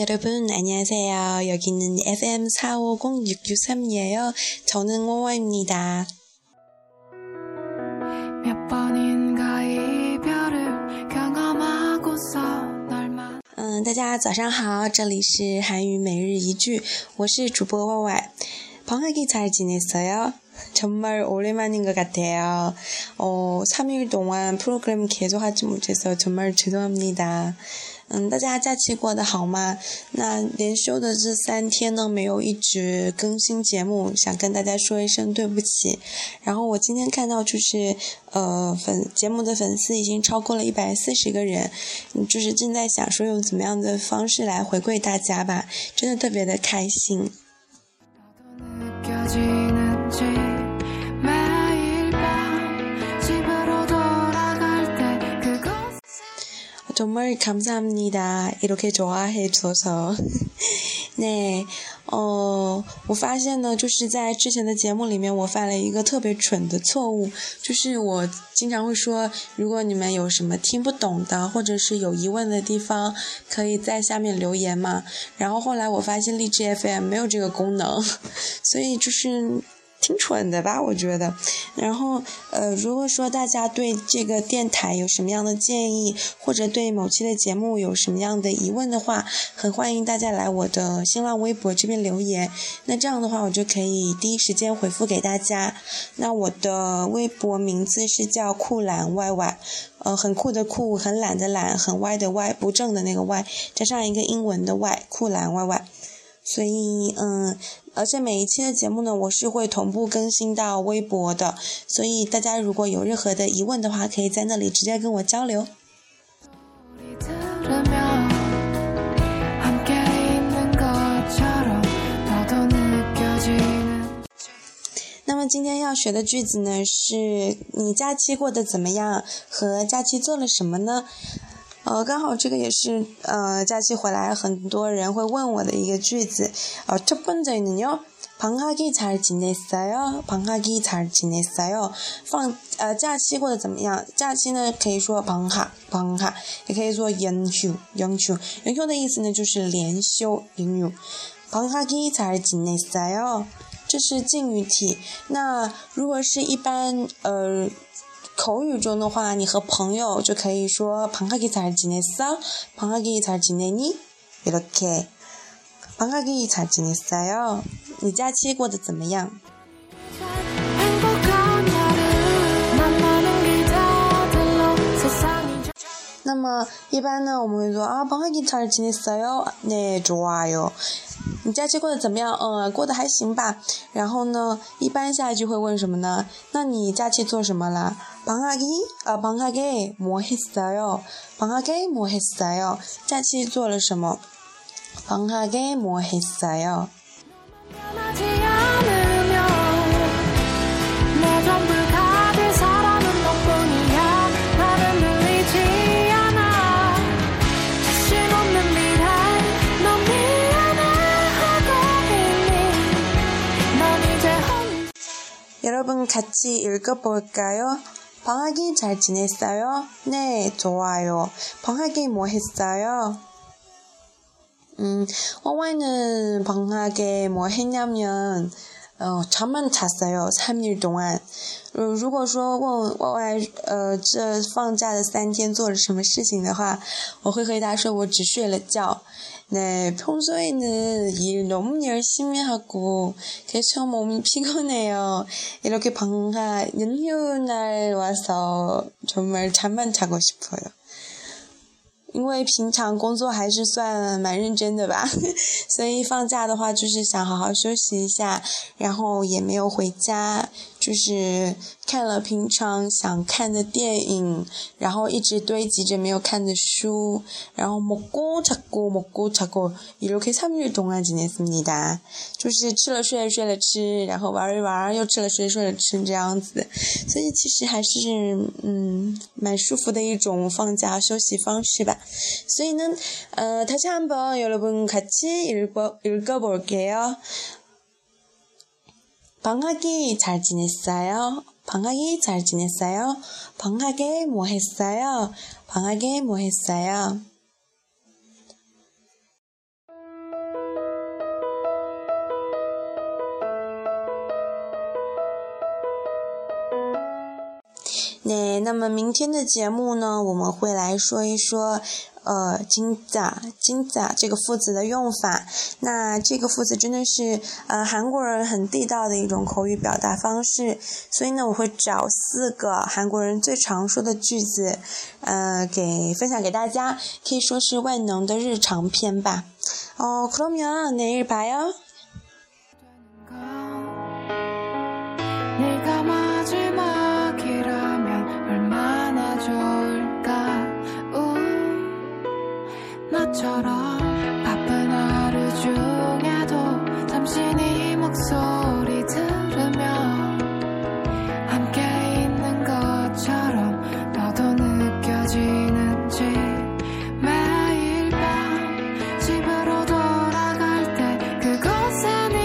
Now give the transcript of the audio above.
여러분, 안녕하세요. 여기는 FM 450663이에요. 저는 워워입니다. 몇 번인가 이별을 경험하고서 널 만... 嗯，大家早上好，这里是韩语每日一句，我是主播歪歪。방학이잘지냈어요 정말 오랜만인 것 같아요. 어, 3일 동안 프로그램 계속하지 못해서 정말 죄송합니다. 嗯，大家假期过得好吗？那连休的这三天呢，没有一直更新节目，想跟大家说一声对不起。然后我今天看到就是，呃，粉节目的粉丝已经超过了一百四十个人，就是正在想说用怎么样的方式来回馈大家吧，真的特别的开心。정말 감사합니다. 이렇게 좋아해 줘서. 那，哦，我发现呢，就是在之前的节目里面，我犯了一个特别蠢的错误，就是我经常会说，如果你们有什么听不懂的，或者是有疑问的地方，可以在下面留言嘛。然后后来我发现荔枝 FM 没有这个功能，所以就是。 挺蠢的吧，我觉得。然后，呃，如果说大家对这个电台有什么样的建议，或者对某期的节目有什么样的疑问的话，很欢迎大家来我的新浪微博这边留言。那这样的话，我就可以第一时间回复给大家。那我的微博名字是叫酷懒 Y Y，呃，很酷的酷，很懒的懒，很歪的歪，不正的那个 Y，加上一个英文的 Y，酷懒 Y Y。所以，嗯。而且每一期的节目呢，我是会同步更新到微博的，所以大家如果有任何的疑问的话，可以在那里直接跟我交流。那么今天要学的句子呢，是你假期过得怎么样？和假期做了什么呢？呃，刚好这个也是呃假期回来很多人会问我的一个句子。呃，첫번째는요방학이잘지냈어 요？ 방학이잘지냈어 요？ 放呃假期过得怎么样？假期呢可以说방학 방학也可以说연 휴， 연 휴。 연 휴的意思呢就是连休，연 휴。 방학이잘지냈어 요？ 这是敬语体。那如果是一般呃。 口语中的话，你和朋友就可以说방학이잘지냈어방학이잘지냈니이렇게방학이잘지냈어요你假期过得怎么样？ 那么一般呢，我们会说啊，방학이잘지냈어요네좋아 요。 你假期过得怎么样？嗯，过得还行吧。然后呢，一般下一句会问什么呢？那你假期做什么了？방학 기， 呃，방학기뭐했어 요？ 방학기뭐했어 요？ 假期做了什么？방학기뭐했어 요？ 여러분 같이 읽어볼까요? 방학이 잘 지냈어요? 네, 좋아요. 방학이 뭐 했어요? 음, 어와이는 방학에 뭐 했냐면, 어, 잠만 잤어요. 3일 동안. 如果说问我呃这放假的三天做了什么事情的话，我会回答说我只睡了觉。 네, 평소에는 일 너무 열심히 하고 그래서 몸이 피곤해요. 이렇게 방학 연휴날 와서 정말 잠만 자고 싶어요. 因为平常工作还是算蛮认真的吧，所以放假的话就是想好好休息一下，然后也没有回家， 就是看了平常想看的电影，然后一直堆积着没有看的书，然后먹고자고먹고자고이렇게삼일동안지냈습니 다， 就是吃了睡了睡了吃，然后玩一玩又吃了睡睡了吃这样子，所以其实还是嗯蛮舒服的一种放假休息方式吧。所以呢，呃，다시한번여러분같이읽어읽어볼게요 방학이 잘 지냈어요? 방학이 잘 지냈어요? 방학에 뭐 했어요? 방학에 뭐 했어요? 네，那么明天的节目呢，我们会来说一说 呃，金咋金咋这个副词的用法。那这个副词真的是呃韩国人很地道的一种口语表达方式，所以呢，我会找四个韩国人最常说的句子，呃，给分享给大家，可以说是万能的日常篇吧。哦，그러면내일봐요。 나처럼